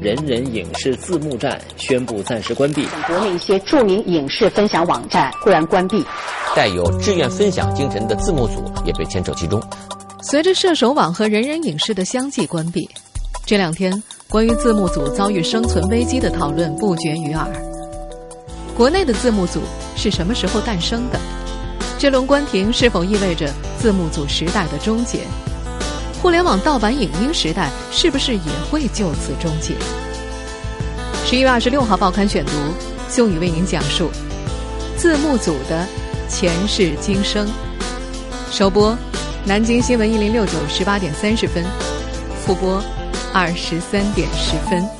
人人影视字幕站宣布暂时关闭。国内一些著名影视分享网站忽然关闭，带有志愿分享精神的字幕组也被牵扯其中。随着射手网和人人影视的相继关闭，这两天关于字幕组遭遇生存危机的讨论不绝于耳。国内的字幕组是什么时候诞生的？这轮关停是否意味着字幕组时代的终结？互联网盗版影音时代是不是也会就此终结？十一月二十六号报刊选读，宋宇为您讲述字幕组的前世今生。首播，南京新闻一零六九十八点三十分，复播二十三点十分。